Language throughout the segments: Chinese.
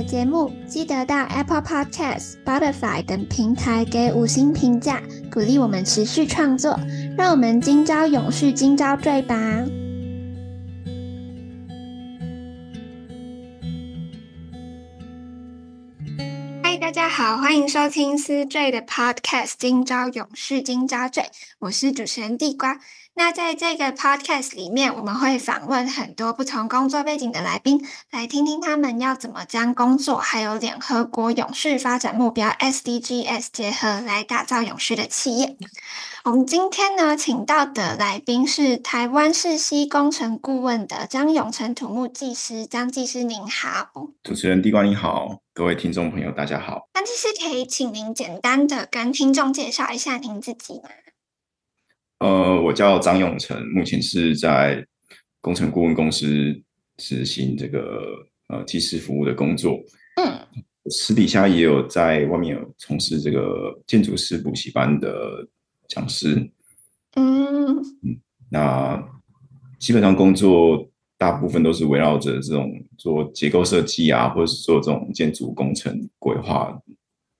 的节目记得到 Apple Podcast、Spotify 等平台给五星评价，鼓励我们持续创作。让我们今朝永续，今朝醉吧！嗨，大家好，欢迎收听思醉的 Podcast《今朝永续，今朝醉》，我是主持人地瓜。那在这个 podcast 里面，我们会访问很多不同工作背景的来宾，来听听他们要怎么将工作还有联合国永续发展目标 SDGs 结合，来打造永续的企业。我们今天呢，请到的来宾是台湾世熙工程顾问的张永成土木技师，张技师您好。主持人地瓜你好，各位听众朋友大家好。张技师可以请您简单的跟听众介绍一下您自己吗？呃，我叫张永成，目前是在工程顾问公司执行这个呃技师服务的工作。嗯，私底下也有在外面有从事这个建筑师补习班的讲师。嗯嗯，那基本上工作大部分都是围绕着这种做结构设计啊，或者是做这种建筑工程规划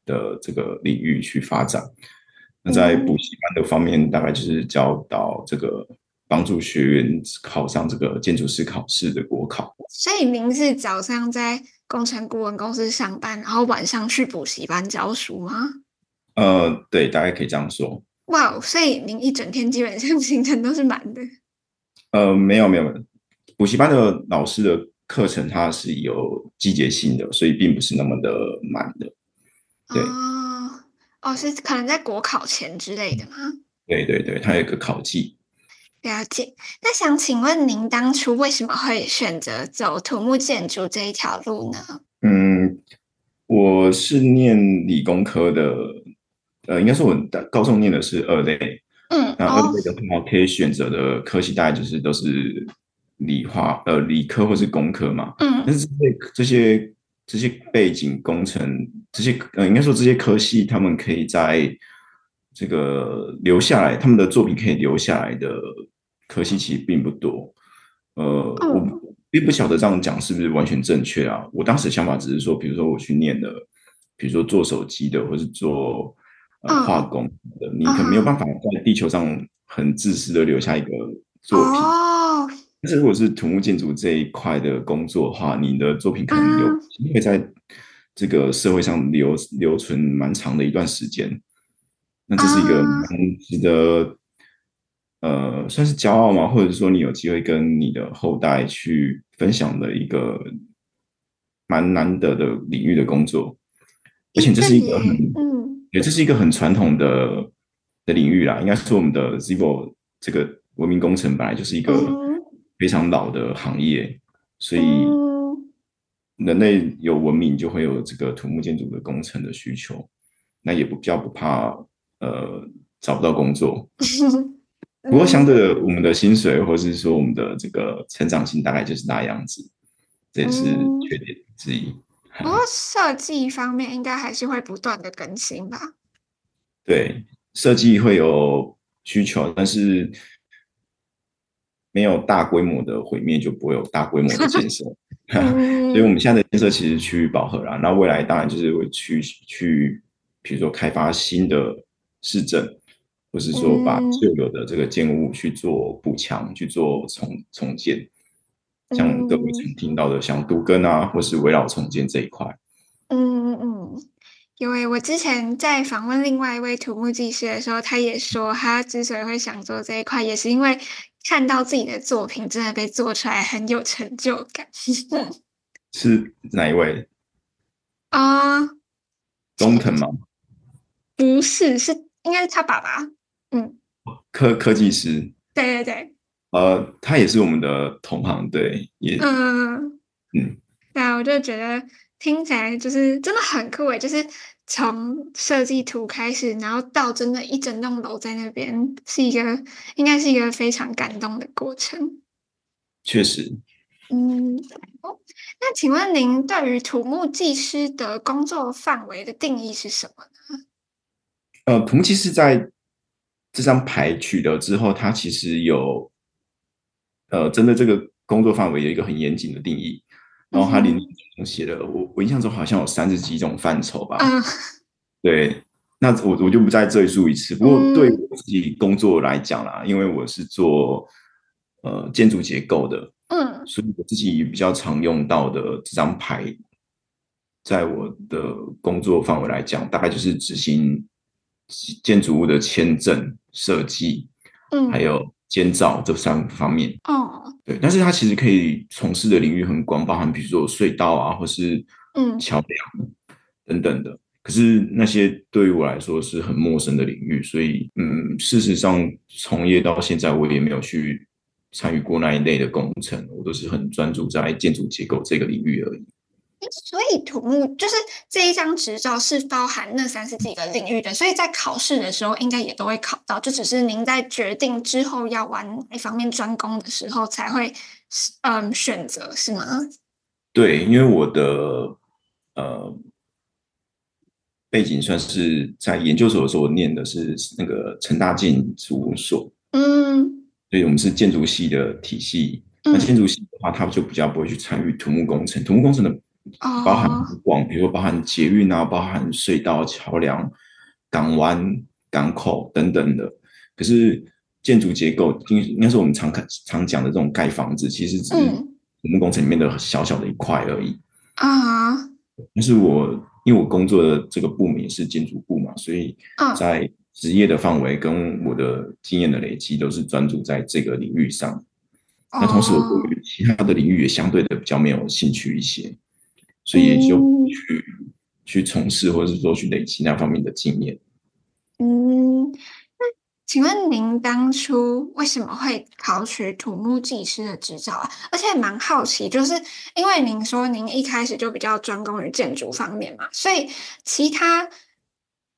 的这个领域去发展。那在补习班的方面，大概就是教导这个帮助学员考上这个建筑师考试的国考。所以您是早上在工程顾问公司上班，然后晚上去补习班教书吗？呃，对，大概可以这样说。哇，所以您一整天基本上 行程都是满的。呃，没有没有，补习班的老师的课程它是有季节性的，所以并不是那么的满的。对。哦哦，是可能在国考前之类的吗？对对对，它有一个考季。了解。那想请问您当初为什么会选择走土木建筑这一条路呢？嗯，我是念理工科的，呃，应该是我高中念的是二类。嗯，那二类的话，可以选择的科系大概就是都是理化，呃，理科或是工科嘛。嗯，但是这些这些。这些背景工程，这些呃，应该说这些科系，他们可以在这个留下来，他们的作品可以留下来的科系其实并不多。呃，我并不晓得这样讲是不是完全正确啊？我当时的想法只是说，比如说我去念的，比如说做手机的，或是做呃化工的，你可能没有办法在地球上很自私的留下一个作品。但是如果是土木建筑这一块的工作的话，你的作品可能有会在这个社会上留留存蛮长的一段时间。那这是一个蛮值得呃算是骄傲吗？或者说你有机会跟你的后代去分享的一个蛮难得的领域的工作，而且这是一个很嗯，也这是一个很传统的的领域啦。应该说我们的 Civil 这个文明工程本来就是一个。非常老的行业，所以人类有文明就会有这个土木建筑的工程的需求，那也不比较不怕呃找不到工作。不过相对的，我们的薪水或者是说我们的这个成长性大概就是那样子，这也是缺点之一。不过设计方面应该还是会不断的更新吧？对，设计会有需求，但是。没有大规模的毁灭，就不会有大规模的建设。所以，我们现在的建设其实趋于饱和了。那未来当然就是会去去，比如说开发新的市政，或是说把旧有的这个建物去做补强、去做重重建。像各位曾听到的，像都根啊，或是围绕重建这一块。嗯嗯，因为我之前在访问另外一位土木技师的时候，他也说，他之所以会想做这一块，也是因为。看到自己的作品真的被做出来，很有成就感。是哪一位啊？中藤吗？不是，是应该是他爸爸。嗯，科科技师。对对对。呃，他也是我们的同行，对，也嗯嗯。对啊，我就觉得听起来就是真的很酷诶，就是从设计图开始，然后到真的一整栋楼在那边，是一个应该是一个非常感动的过程。确实。嗯，哦，那请问您对于土木技师的工作范围的定义是什么呢？呃，土木技师在这张牌取得之后，它其实有呃针对这个工作范围有一个很严谨的定义。然后它里面写了，我我印象中好像有三十几种范畴吧。嗯，对，那我我就不再赘述一次。不过对我自己工作来讲啦，因为我是做呃建筑结构的，嗯，所以我自己比较常用到的这张牌，在我的工作范围来讲，大概就是执行建筑物的签证设计，嗯，还有。建造这三方面哦，对，但是他其实可以从事的领域很广，包含比如说隧道啊，或是嗯桥梁等等的。嗯、可是那些对于我来说是很陌生的领域，所以嗯，事实上从业到现在，我也没有去参与过那一类的工程，我都是很专注在建筑结构这个领域而已。所以土木就是这一张执照是包含那三十几个领域的，所以在考试的时候应该也都会考到，就只是您在决定之后要往哪一方面专攻的时候才会嗯选择，是吗？对，因为我的呃背景算是在研究所的时候，我念的是那个成大建筑所，嗯，所以我们是建筑系的体系。那建筑系的话，他就比较不会去参与土木工程，土木工程的。包含广，比如说包含捷运啊，包含隧道、桥梁、港湾、港口等等的。可是建筑结构，应应该是我们常看常讲的这种盖房子，其实只是土木工程里面的小小的一块而已。啊、嗯，但是我因为我工作的这个部门也是建筑部嘛，所以在职业的范围跟我的经验的累积都是专注在这个领域上。那同时，我对于其他的领域也相对的比较没有兴趣一些。所以也就去、嗯、去从事，或者是说去累积那方面的经验。嗯，那请问您当初为什么会考取土木技师的执照啊？而且蛮好奇，就是因为您说您一开始就比较专攻于建筑方面嘛，所以其他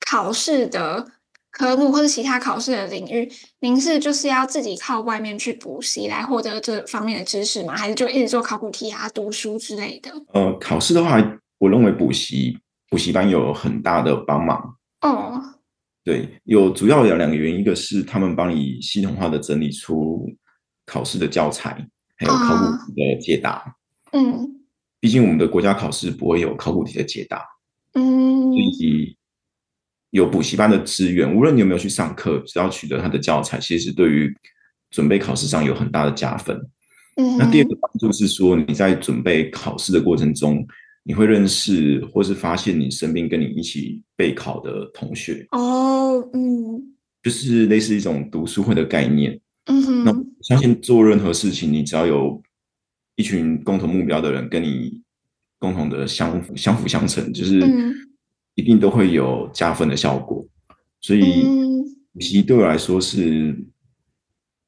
考试的。科目或者其他考试的领域，您是就是要自己靠外面去补习来获得这方面的知识吗？还是就一直做考古题啊、读书之类的？呃，考试的话，我认为补习补习班有很大的帮忙。哦，对，有主要有两个原因，一个是他们帮你系统化的整理出考试的教材，还有考古题的解答。哦、嗯，毕竟我们的国家考试不会有考古题的解答。嗯，所以。有补习班的资源，无论你有没有去上课，只要取得他的教材，其实对于准备考试上有很大的加分。嗯，那第二个帮助是说，你在准备考试的过程中，你会认识或是发现你身边跟你一起备考的同学。哦，嗯，就是类似一种读书会的概念。嗯哼，那相信做任何事情，你只要有一群共同目标的人跟你共同的相相辅相成，就是。嗯一定都会有加分的效果，所以补习对我来说是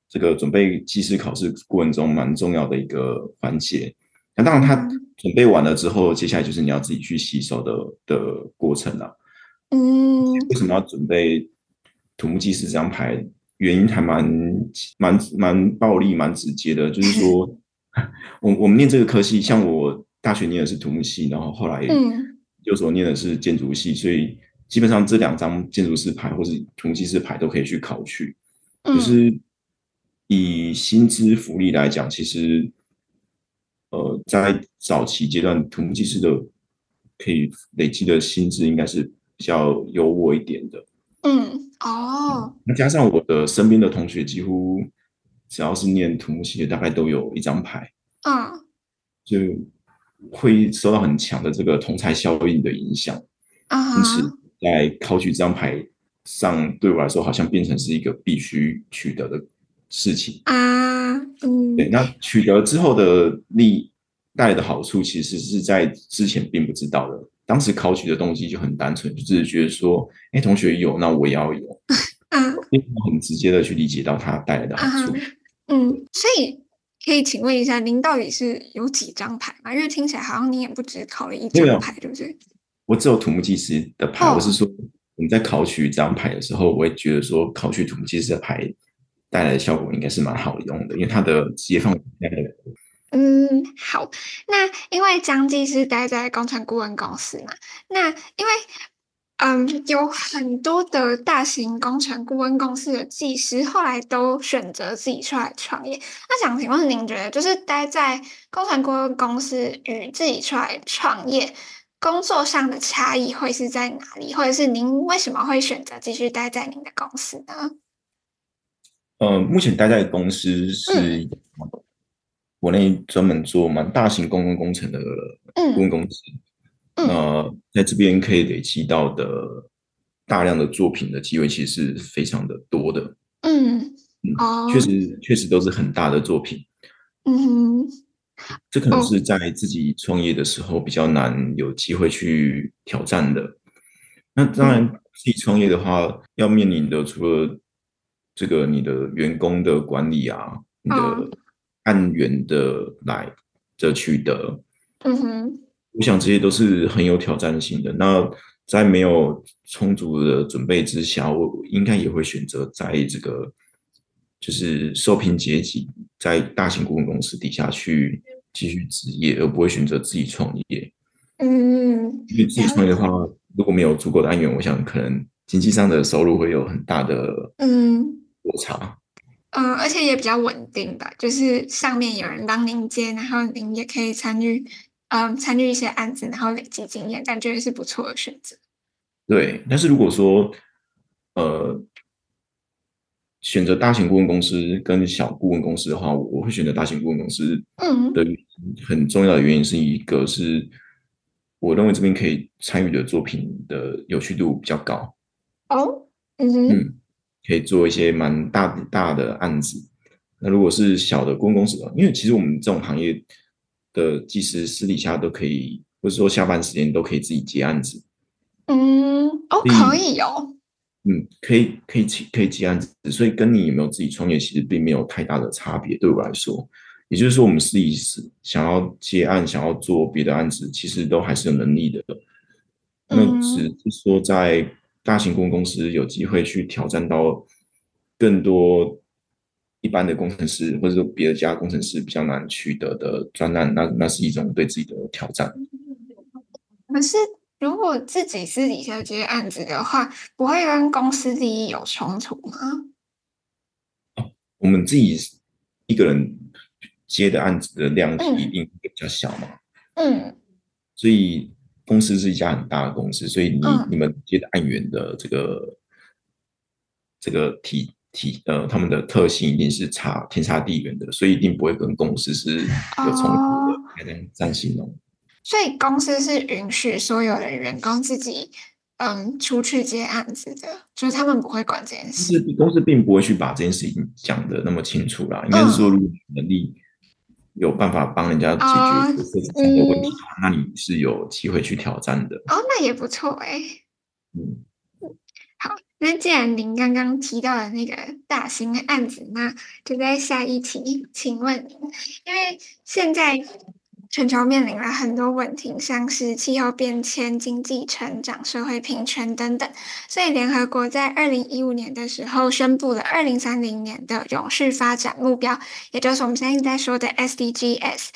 这个准备技师考试过程中蛮重要的一个环节。那当然，他准备完了之后，接下来就是你要自己去吸收的的过程了。嗯，为什么要准备土木技师这张牌？原因还蛮蛮蛮暴力、蛮直接的，就是说，我我们念这个科系，像我大学念的是土木系，然后后来嗯。有所念的是建筑系，所以基本上这两张建筑师牌或是土木技师牌都可以去考取。就是以薪资福利来讲，其实呃，在早期阶段，土木技师的可以累积的薪资应该是比较优渥一点的。嗯，哦，那加上我的身边的同学，几乎只要是念土木系的，大概都有一张牌。嗯，就。会受到很强的这个同侪效应的影响，因此在考取这张牌上，对我来说好像变成是一个必须取得的事情啊。嗯，对，那取得之后的利带来的好处，其实是在之前并不知道的。当时考取的动机就很单纯，就只是觉得说，哎，同学有，那我也要有，嗯，很直接的去理解到它带来的好处。嗯，所以。可以请问一下，您到底是有几张牌吗？因为听起来好像你也不只考了一张牌，对不对？我只有土木技师的牌。我是说，我们在考取这张牌的时候，我也觉得说，考取土木技师的牌带来的效果应该是蛮好用的，因为它的职业范围比较广。嗯，好。那因为张技师待在工程顾问公司嘛，那因为。嗯，有很多的大型工程顾问公司的技师后来都选择自己出来创业。那想请问您觉得，就是待在工程顾问公司与自己出来创业工作上的差异会是在哪里？或者是您为什么会选择继续待在您的公司呢？呃，目前待在公司是国内专门做蛮大型公共工程的顾问公司。嗯那、呃、在这边可以累积到的大量的作品的机会，其实是非常的多的。嗯，嗯哦，确实确实都是很大的作品。嗯哼，这可能是在自己创业的时候比较难有机会去挑战的。那当然，自己创业的话，嗯、要面临的除了这个你的员工的管理啊，你的案源的来的取得。嗯哼。我想这些都是很有挑战性的。那在没有充足的准备之下，我应该也会选择在这个就是受聘阶级，在大型顾问公司底下去继续职业，而不会选择自己创业。嗯，因为自己创业的话，如果没有足够的案源，我想可能经济上的收入会有很大的嗯落差。嗯，而且也比较稳定吧，就是上面有人帮您接，然后您也可以参与。嗯，参与一些案子，然后累积经验，感觉是不错的选择。对，但是如果说，呃，选择大型顾问公司跟小顾问公司的话，我会选择大型顾问公司。嗯，的很重要的原因是一个是，我认为这边可以参与的作品的有趣度比较高。哦，嗯嗯，可以做一些蛮大大的案子。那如果是小的顾问公司的话，因为其实我们这种行业。的技师私底下都可以，或者说下班时间都可以自己接案子。嗯，哦，可以哦。嗯，可以，可以可以接案子，所以跟你有没有自己创业，其实并没有太大的差别。对我来说，也就是说，我们自己是想要接案，想要做别的案子，其实都还是有能力的。那只是说，在大型公公司有机会去挑战到更多。一般的工程师，或者说别的家工程师比较难取得的专案，那那是一种对自己的挑战。可是，如果自己私底下接案子的话，不会跟公司利益有冲突吗？哦，我们自己一个人接的案子的量体一定比较小嘛。嗯。所以公司是一家很大的公司，所以你、嗯、你们接的案源的这个这个体。体呃，他们的特性一定是差天差地远的，所以一定不会跟公司是有冲突的，还能占形容。所以公司是允许所有的员工自己嗯出去接案子的，就是他们不会管这件事。是公司并不会去把这件事情讲的那么清楚啦，应该是说，如果能力有办法帮人家解决这个问题，嗯、那你是有机会去挑战的。哦，那也不错哎、欸。嗯。那既然您刚刚提到了那个大型的案子，那就在下一题，请问，因为现在全球面临了很多问题，像是气候变迁、经济成长、社会平权等等，所以联合国在二零一五年的时候宣布了二零三零年的永续发展目标，也就是我们现在在说的 SDGs。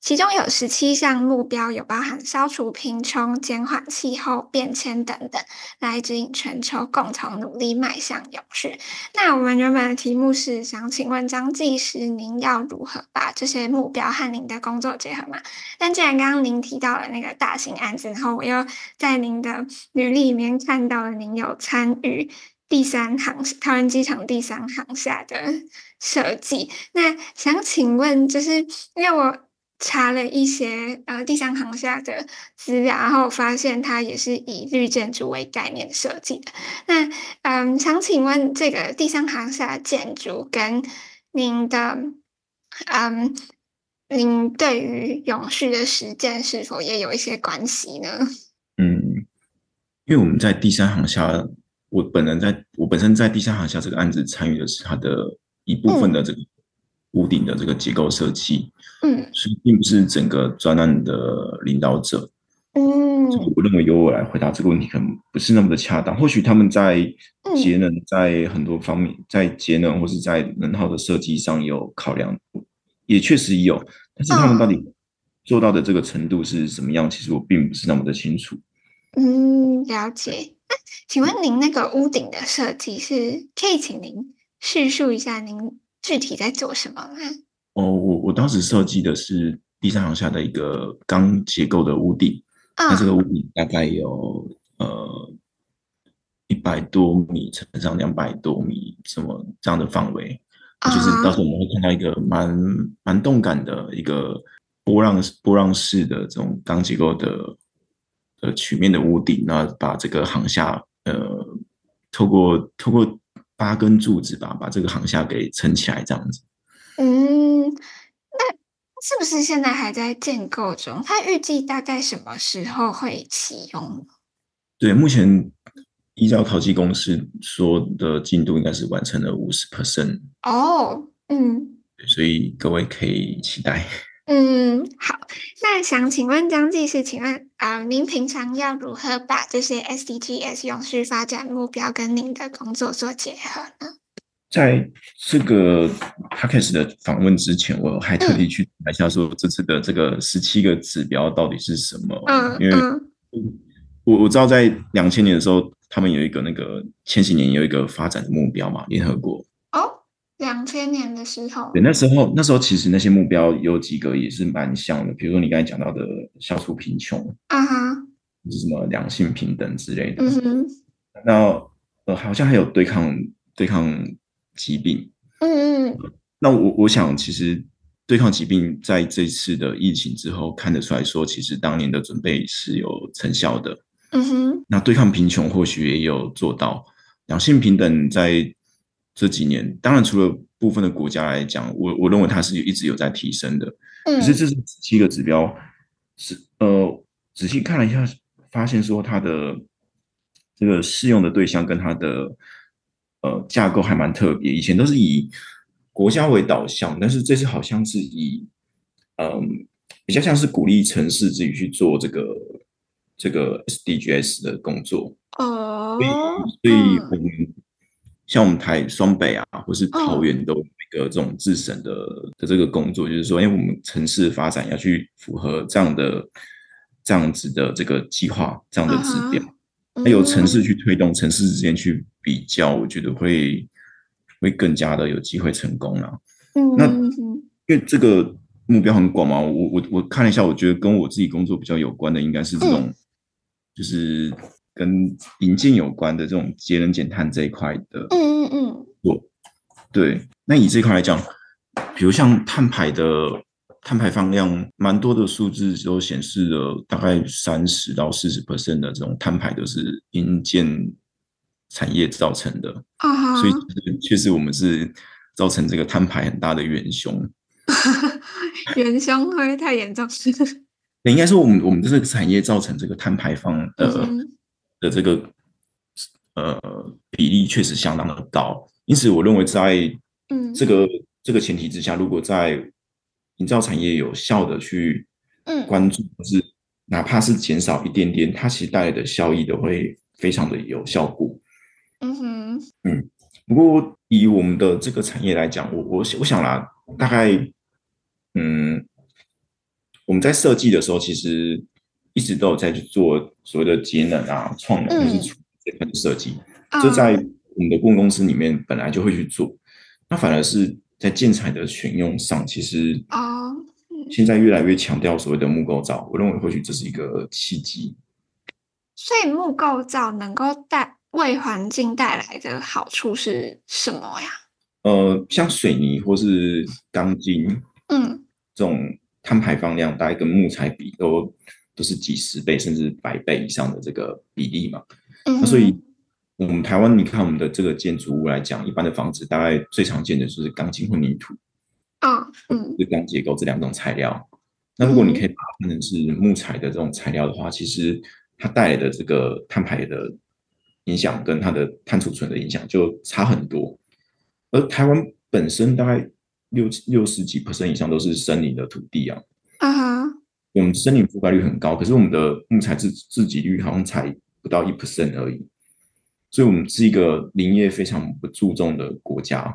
其中有十七项目标，有包含消除贫穷、减缓气候变迁等等，来指引全球共同努力迈向永续。那我们原本的题目是想请问张技师，您要如何把这些目标和您的工作结合嘛？但既然刚刚您提到了那个大型案子，然后我又在您的履历里面看到了您有参与第三航桃园机场第三航厦的设计，那想请问，就是因为我。查了一些呃第三行下的资料，然后发现它也是以绿建筑为概念设计的。那嗯，想请问这个第三行下建筑跟您的嗯，您对于永续的实践是否也有一些关系呢？嗯，因为我们在第三行下，我本人在我本身在第三行下这个案子参与的是它的一部分的这个屋顶的这个结构设计，嗯，所以并不是整个专案的领导者。嗯，我认为由我来回答这个问题可能不是那么的恰当。或许他们在节能，在很多方面，在节能或是在能耗的设计上有考量，也确实有。但是他们到底做到的这个程度是什么样？其实我并不是那么的清楚。嗯，了解。那请问您那个屋顶的设计是可以请您叙述一下您具体在做什么吗？哦，我我当时设计的是第三行下的一个钢结构的屋顶。那这个屋顶大概有呃一百多米乘上两百多米，什么这样的范围，就是到时候我们会看到一个蛮蛮动感的一个波浪波浪式的这种钢结构的呃曲面的屋顶，那把这个行下呃透过透过八根柱子吧，把这个航厦给撑起来，这样子。嗯。那是不是现在还在建构中？它预计大概什么时候会启用？对，目前依照考绩公司说的进度，应该是完成了五十 percent。哦，嗯，所以各位可以期待。嗯，好，那想请问张技师，请问啊、呃，您平常要如何把这些 SDGs 永续发展目标跟您的工作做结合呢？在这个 podcast 的访问之前，我还特地去查一下，说这次的这个十七个指标到底是什么？嗯，因为我我知道在两千年的时候，他们有一个那个千禧年有一个发展的目标嘛，联合国。哦，两千年的时候，对，那时候那时候其实那些目标有几个也是蛮像的，比如说你刚才讲到的消除贫穷，啊哈，就是什么两性平等之类的。嗯哼，那呃，好像还有对抗对抗。疾病，嗯嗯，那我我想，其实对抗疾病在这次的疫情之后，看得出来说，其实当年的准备是有成效的。嗯哼，那对抗贫穷或许也有做到，两性平等在这几年，当然除了部分的国家来讲，我我认为它是一直有在提升的。嗯，可是这是七个指标，是呃仔细看了一下，发现说它的这个适用的对象跟它的。呃，架构还蛮特别，以前都是以国家为导向，但是这次好像是以嗯、呃，比较像是鼓励城市自己去做这个这个 SDGs 的工作哦。所以，所以我们像我们台双北啊，或是桃园都有一个这种自省的的这个工作，就是说，因为我们城市发展要去符合这样的这样子的这个计划，这样的指标。还有城市去推动，城市之间去比较，我觉得会会更加的有机会成功了。嗯，那因为这个目标很广嘛，我我我看了一下，我觉得跟我自己工作比较有关的，应该是这种，就是跟营建有关的这种节能减碳这一块的。嗯嗯嗯。做对，那以这块来讲，比如像碳排的。碳排放量蛮多的数字都显示了大概三十到四十 percent 的这种碳排都是营建产业造成的，uh-huh. 所以确实我们是造成这个碳排很大的元凶。元凶会不会太严重？应该说我们我们这个产业造成这个碳排放的、uh-huh. 的这个呃比例确实相当的高，因此我认为在这个、uh-huh. 这个前提之下，如果在营造产业有效的去关注，是哪怕是减少一点点，它其实带来的效益都会非常的有效果。嗯哼，嗯。不过以我们的这个产业来讲，我我我想啦，大概嗯，我们在设计的时候，其实一直都有在去做所谓的节能啊、创能，就是这块的设计，这在我们的顾问公司里面本来就会去做，那反而是。在建材的选用上，其实啊，现在越来越强调所谓的木构造，我认为或许这是一个契机。所以木构造能够带为环境带来的好处是什么呀？呃，像水泥或是钢筋，嗯，这种碳排放量大概跟木材比都都是几十倍甚至百倍以上的这个比例嘛。嗯，那所以。我们台湾，你看我们的这个建筑物来讲，一般的房子大概最常见的就是钢筋混凝土，啊，嗯，是钢结构这两种材料。那如果你可以把它看成是木材的这种材料的话，其实它带来的这个碳排的影响跟它的碳储存的影响就差很多。而台湾本身大概六六十几 percent 以上都是森林的土地啊。啊哈、uh，huh. 我们森林覆盖率很高，可是我们的木材自自给率好像才不到一 percent 而已。所以，我们是一个林业非常不注重的国家。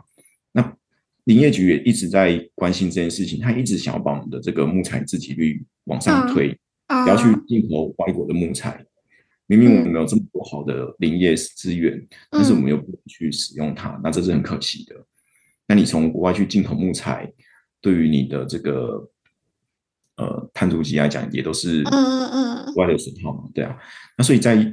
那林业局也一直在关心这件事情，他一直想要把我们的这个木材自给率往上推，不要去进口外国的木材。明明我们没有这么多好的林业资源，但是我们又不能去使用它，那这是很可惜的。那你从国外去进口木材，对于你的这个呃碳足迹来讲，也都是嗯嗯外的损耗嘛，对啊。那所以在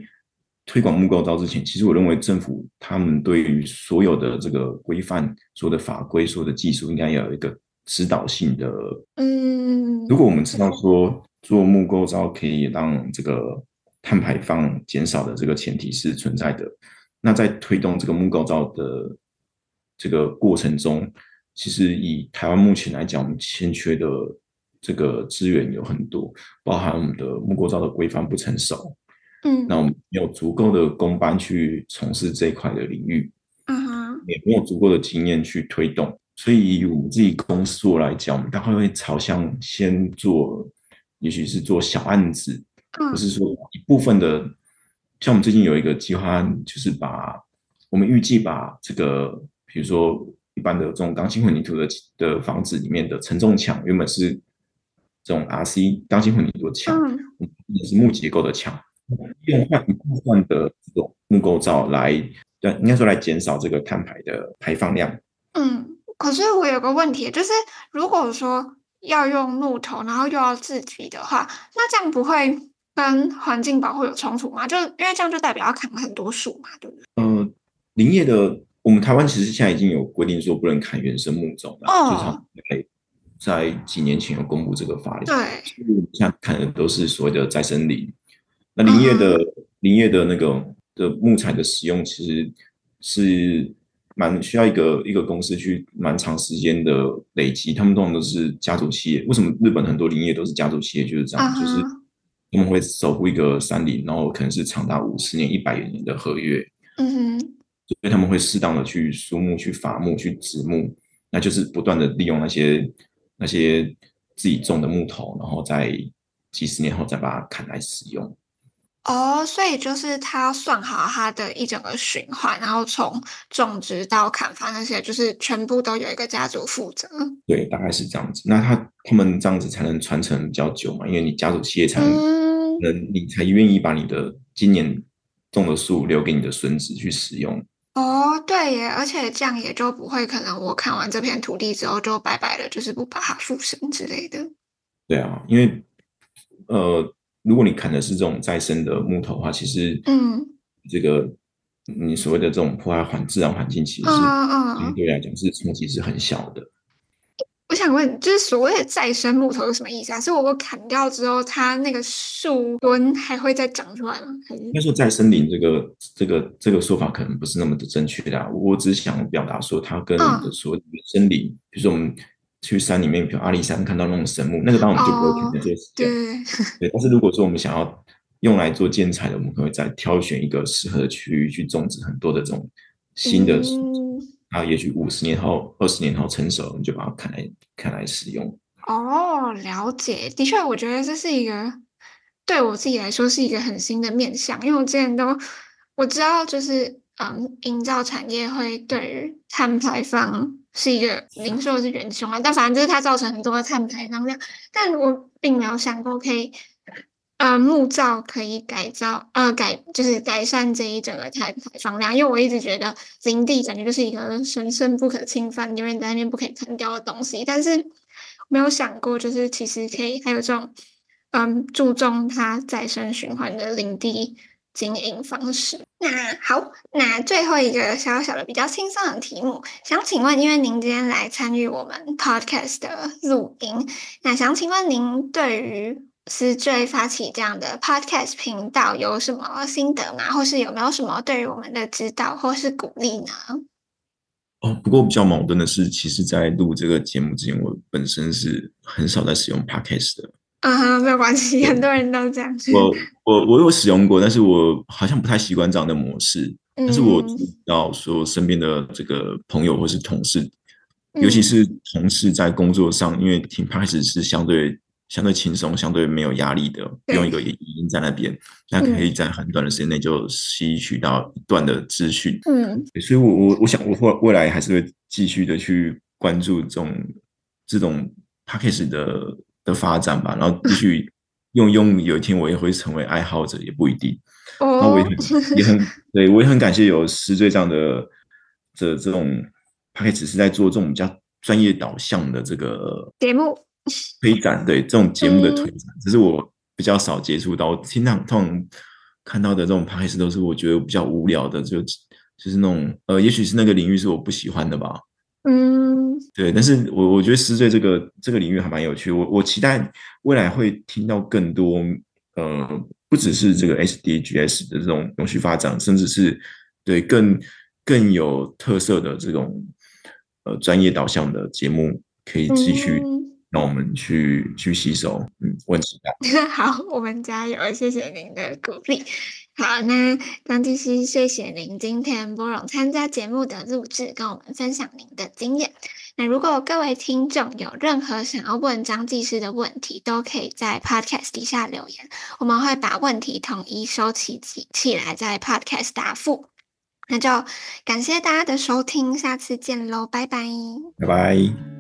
推广木构造之前，其实我认为政府他们对于所有的这个规范、所有的法规、所有的技术，应该要有一个指导性的。嗯，如果我们知道说做木构造可以让这个碳排放减少的这个前提是存在的，那在推动这个木构造的这个过程中，其实以台湾目前来讲，我们欠缺的这个资源有很多，包含我们的木构造的规范不成熟。嗯，那我们没有足够的工班去从事这一块的领域，嗯哼，也没有足够的经验去推动，所以以我们自己公司来讲，我们大概会朝向先做，也许是做小案子，或是说一部分的，像我们最近有一个计划案，就是把我们预计把这个，比如说一般的这种钢筋混凝土的的房子里面的承重墙，原本是这种 RC 钢筋混凝土的墙，也是木结构的墙。用换一部分的这种木构造来，对，应该说来减少这个碳排的排放量。嗯，可是我有个问题，就是如果说要用木头，然后又要自给的话，那这样不会跟环境保护有冲突吗？就因为这样就代表要砍很多树嘛，对不对？嗯、呃，林业的，我们台湾其实现在已经有规定说不能砍原生木种了，哦，在在几年前有公布这个法律，对，现在砍的都是所谓的再生林。那林业的、嗯、林业的那个的木材的使用，其实是蛮需要一个一个公司去蛮长时间的累积。他们通常都是家族企业。为什么日本很多林业都是家族企业？就是这样，嗯、就是他们会守护一个山林，然后可能是长达五十年、一百年的合约。嗯哼，所以他们会适当的去疏木、去伐木、去植木，那就是不断的利用那些那些自己种的木头，然后在几十年后再把它砍来使用。哦，所以就是他要算好他的一整个循环，然后从种植到砍伐那些，就是全部都有一个家族负责。对，大概是这样子。那他他们这样子才能传承比较久嘛，因为你家族企业才能，嗯、你才愿意把你的今年种的树留给你的孙子去使用。哦，对耶，而且这样也就不会可能我看完这片土地之后就拜拜了，就是不把它复生之类的。对啊，因为呃。如果你砍的是这种再生的木头的话，其实，嗯，这个你所谓的这种破坏环自然环境，其实是相对来讲是冲击是很小的。我想问，就是所谓的再生木头是什么意思啊？是我砍掉之后，它那个树墩还会再长出来吗？应该说再生林这个这个这个说法可能不是那么的正确的。我只是想表达说，它跟的所谓的原生林，嗯、比如说我们。去山里面，比如阿里山看到那种神木，那个当然我们就不会砍掉。对，对。但是如果说我们想要用来做建材的，我们可能会再挑选一个适合的区域去种植很多的这种新的然后也许五十年后、二十年后成熟，你就把它砍来砍来使用。哦，了解。的确，我觉得这是一个对我自己来说是一个很新的面向，因为我之前都我知道，就是嗯，营造产业会对于碳排放。是一个零售是元凶啊，但反正就是它造成很多的碳排放量，但我并没有想过可以，呃，木造可以改造，呃，改就是改善这一整个碳排放量，因为我一直觉得林地感觉就是一个神圣不可侵犯、永远在那边不可以砍掉的东西，但是没有想过就是其实可以还有这种，嗯，注重它再生循环的林地。经营方式。那好，那最后一个小小的比较轻松的题目，想请问，因为您今天来参与我们 podcast 的录音，那想请问您对于思缀发起这样的 podcast 频道有什么心得吗？或是有没有什么对于我们的指导或是鼓励呢？哦，不过比较矛盾的是，其实，在录这个节目之前，我本身是很少在使用 podcast 的。啊，没有关系，很多人都这样。我我我有使用过，但是我好像不太习惯这样的模式。嗯、但是我知道说身边的这个朋友或是同事，尤其是同事在工作上，因为听 Podcast 是相对相对轻松、相对没有压力的，用一个语音在那边，那可以在很短的时间内就吸取到一段的资讯。嗯，所以我我我想我未未来还是会继续的去关注这种这种 Podcast 的的发展吧，然后继续用用，有一天我也会成为爱好者，也不一定。哦，那我也很也很 对我也很感谢有思缀这样的这这种。他可以只是在做这种比较专业导向的这个节目推展，对这种节目的推展，只是我比较少接触到。经常通常看到的这种 podcast 都是我觉得比较无聊的，就就是那种呃，也许是那个领域是我不喜欢的吧。嗯，对。但是我我觉得思缀这个这个领域还蛮有趣，我我期待未来会听到更多呃，不只是这个 SDGs 的这种永续发展，甚至是对更更有特色的这种。呃，专业导向的节目可以继续让我们去、嗯、去吸收，嗯，我很期待。好，我们加油！谢谢您的鼓励。好，那张技师，谢谢您今天拨冗参加节目的录制，跟我们分享您的经验。那如果各位听众有任何想要问张技师的问题，都可以在 Podcast 底下留言，我们会把问题统一收集起起来，在 Podcast 答复。那就感谢大家的收听，下次见喽，拜拜，拜拜。